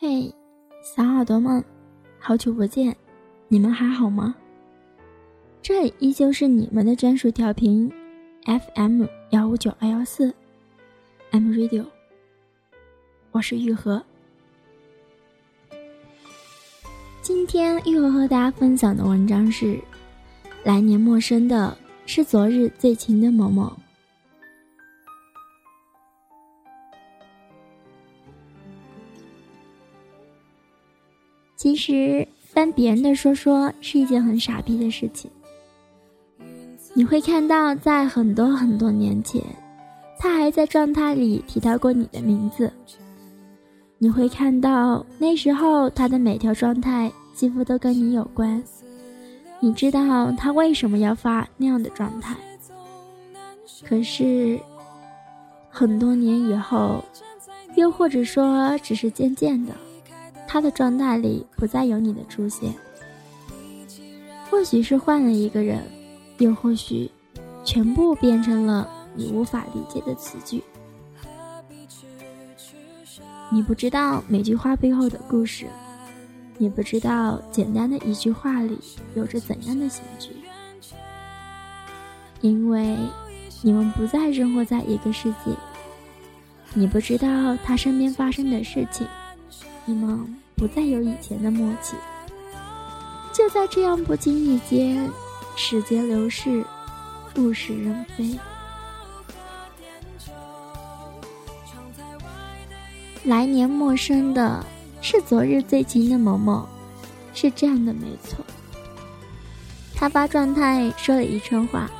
嘿，小耳朵们，好久不见，你们还好吗？这里依旧是你们的专属调频，FM 幺五九二幺四，M Radio。我是玉和。今天玉和和大家分享的文章是：来年陌生的是昨日最亲的某某。其实翻别人的说说是一件很傻逼的事情。你会看到，在很多很多年前，他还在状态里提到过你的名字。你会看到，那时候他的每条状态几乎都跟你有关。你知道他为什么要发那样的状态。可是，很多年以后，又或者说只是渐渐的。他的状态里不再有你的出现，或许是换了一个人，又或许全部变成了你无法理解的词句。你不知道每句话背后的故事，你不知道简单的一句话里有着怎样的喜剧，因为你们不再生活在一个世界，你不知道他身边发生的事情，你们。不再有以前的默契，就在这样不经意间，时间流逝，物是人非。来年陌生的是昨日最亲的某某，是这样的，没错。他发状态说了一串话，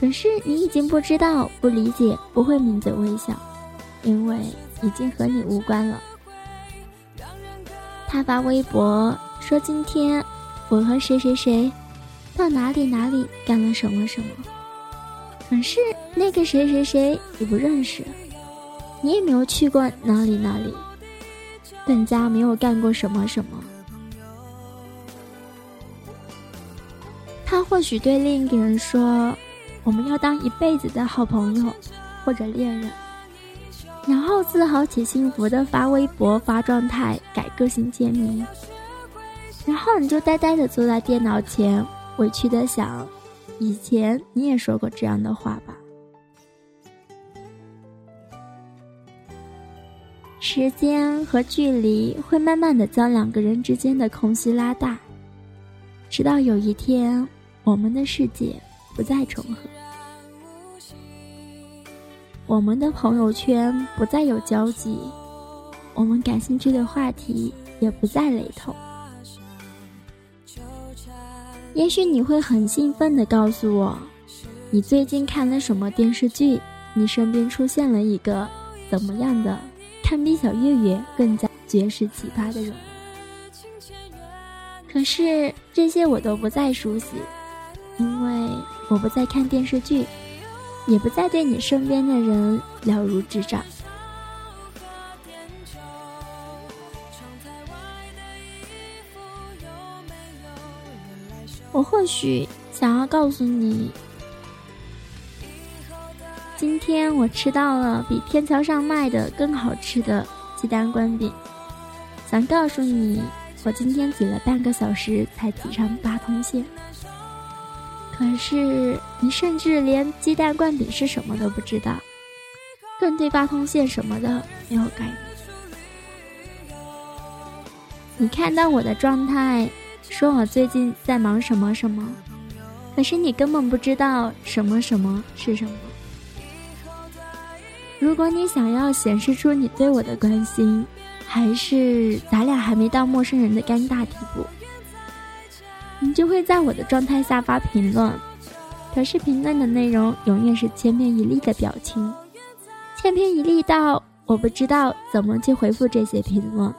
可是你已经不知道、不理解、不会抿嘴微笑，因为已经和你无关了。他发微博说：“今天我和谁谁谁到哪里哪里干了什么什么。”可是那个谁谁谁你不认识，你也没有去过哪里哪里，更加没有干过什么什么。他或许对另一个人说：“我们要当一辈子的好朋友，或者恋人。”然后自豪且幸福的发微博发状态改个性签名，然后你就呆呆的坐在电脑前，委屈的想：以前你也说过这样的话吧？时间和距离会慢慢的将两个人之间的空隙拉大，直到有一天，我们的世界不再重合。我们的朋友圈不再有交集，我们感兴趣的话题也不再雷同。也许你会很兴奋地告诉我，你最近看了什么电视剧？你身边出现了一个怎么样的，堪比小岳岳更加绝世奇葩的人？可是这些我都不再熟悉，因为我不再看电视剧。也不再对你身边的人了如指掌。我或许想要告诉你，今天我吃到了比天桥上卖的更好吃的鸡蛋灌饼。想告诉你，我今天挤了半个小时才挤上八通线。可是你甚至连鸡蛋灌饼是什么都不知道，更对八通线什么的没有概念。你看到我的状态，说我最近在忙什么什么，可是你根本不知道什么什么是什么。如果你想要显示出你对我的关心，还是咱俩还没到陌生人的尴尬地步。你就会在我的状态下发评论，可是评论的内容永远是千篇一律的表情，千篇一律到我不知道怎么去回复这些评论。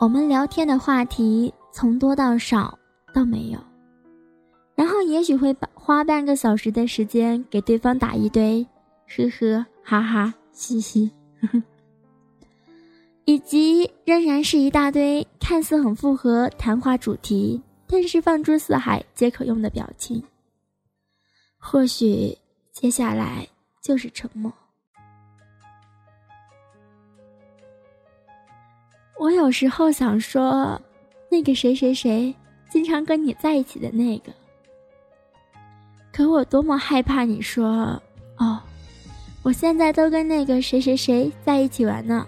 我们聊天的话题从多到少到没有，然后也许会花半个小时的时间给对方打一堆呵呵哈哈嘻嘻。呵呵以及仍然是一大堆看似很符合谈话主题，但是放诸四海皆可用的表情。或许接下来就是沉默。我有时候想说，那个谁谁谁经常跟你在一起的那个。可我多么害怕你说哦，我现在都跟那个谁谁谁在一起玩呢，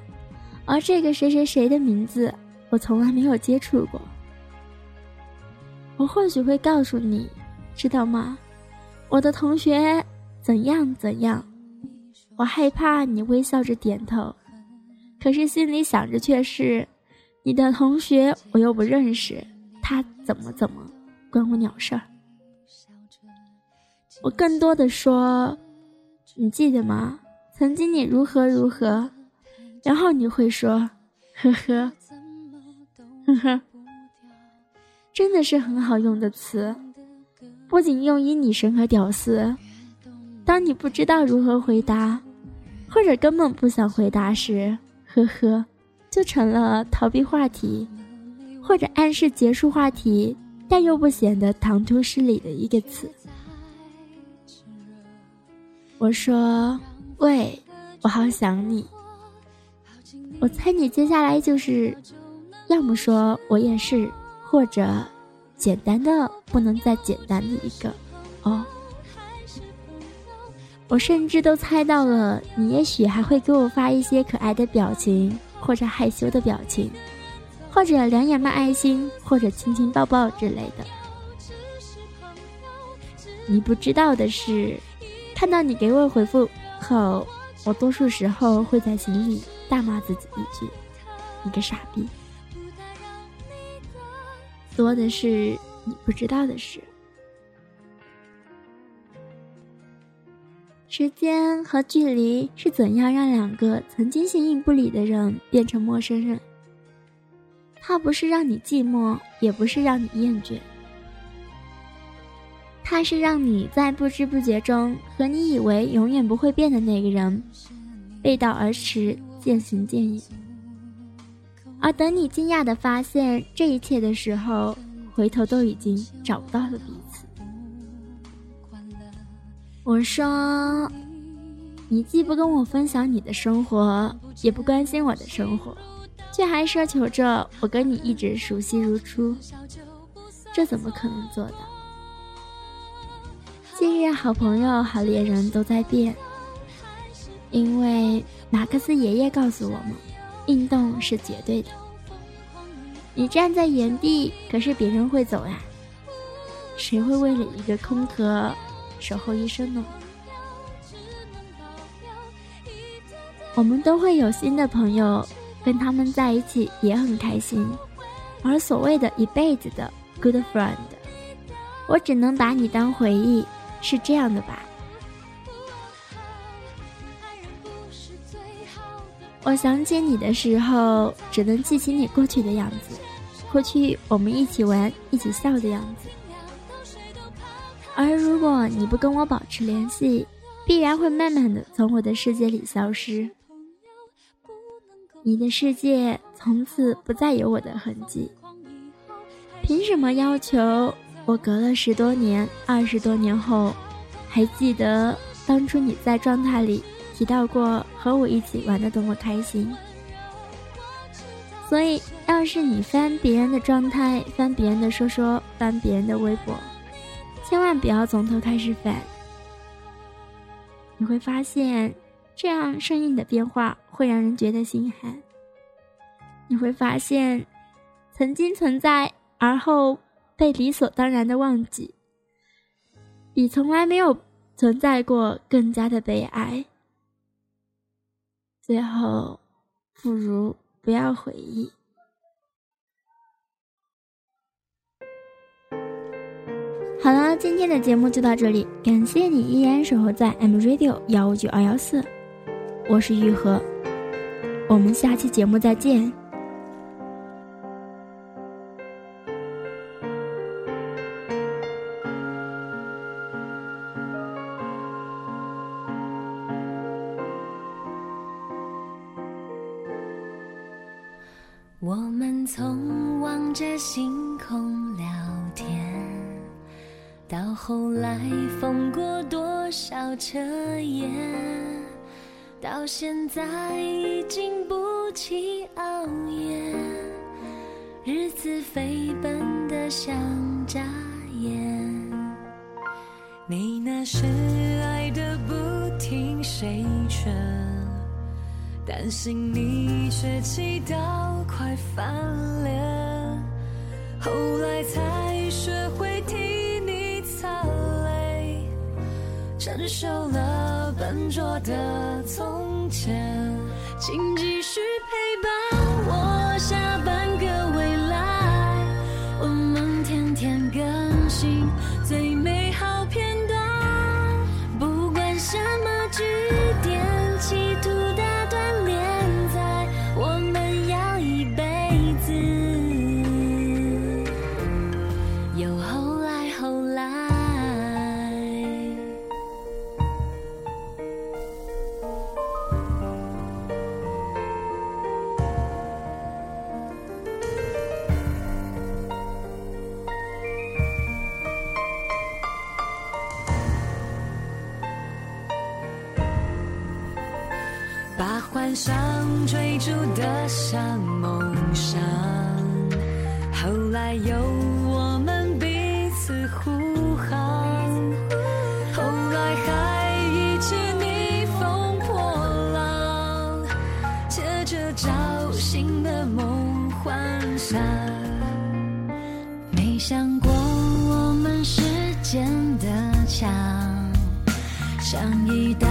而这个谁谁谁的名字我从来没有接触过。我或许会告诉你，知道吗？我的同学怎样怎样。我害怕你微笑着点头，可是心里想着却是，你的同学我又不认识，他怎么怎么，关我鸟事儿。我更多的说，你记得吗？曾经你如何如何，然后你会说，呵呵，呵呵，真的是很好用的词，不仅用于女神和屌丝。当你不知道如何回答，或者根本不想回答时，呵呵，就成了逃避话题，或者暗示结束话题，但又不显得唐突失礼的一个词。我说：“喂，我好想你。”我猜你接下来就是，要么说我也是，或者简单的不能再简单的一个哦。我甚至都猜到了，你也许还会给我发一些可爱的表情，或者害羞的表情，或者两眼冒爱心，或者亲亲抱抱之类的。你不知道的是。看到你给我回复后，我多数时候会在心里大骂自己一句：“你个傻逼。”多的是你不知道的事。时间和距离是怎样让两个曾经形影不离的人变成陌生人？它不是让你寂寞，也不是让你厌倦。它是让你在不知不觉中和你以为永远不会变的那个人背道而驰，渐行渐远。而等你惊讶的发现这一切的时候，回头都已经找不到了彼此。我说，你既不跟我分享你的生活，也不关心我的生活，却还奢求着我跟你一直熟悉如初，这怎么可能做到？今日好朋友、好恋人都在变，因为马克思爷爷告诉我们，运动是绝对的。你站在原地，可是别人会走呀，谁会为了一个空壳守候一生呢？我们都会有新的朋友，跟他们在一起也很开心。而所谓的一辈子的 good friend，我只能把你当回忆。是这样的吧？我想起你的时候，只能记起你过去的样子，过去我们一起玩、一起笑的样子。而如果你不跟我保持联系，必然会慢慢的从我的世界里消失。你的世界从此不再有我的痕迹。凭什么要求？我隔了十多年，二十多年后，还记得当初你在状态里提到过和我一起玩的多么开心。所以，要是你翻别人的状态，翻别人的说说，翻别人的微博，千万不要从头开始翻。你会发现，这样生硬的变化会让人觉得心寒。你会发现，曾经存在，而后。被理所当然的忘记，比从来没有存在过更加的悲哀。最后，不如不要回忆。好了，今天的节目就到这里，感谢你依然守候在 M Radio 幺五九二幺四，我是玉和，我们下期节目再见。我们从望着星空聊天，到后来疯过多少彻夜。到现在已经不起熬夜，日子飞奔的像眨眼。你那是爱的不听谁劝，担心你却气到快翻脸，后来才学会替你擦泪，承受了笨拙的从前，请继续上追逐的像梦想，后来有我们彼此护航，后来还一起逆风破浪，借着找新的梦幻想，没想过我们时间的墙，像一道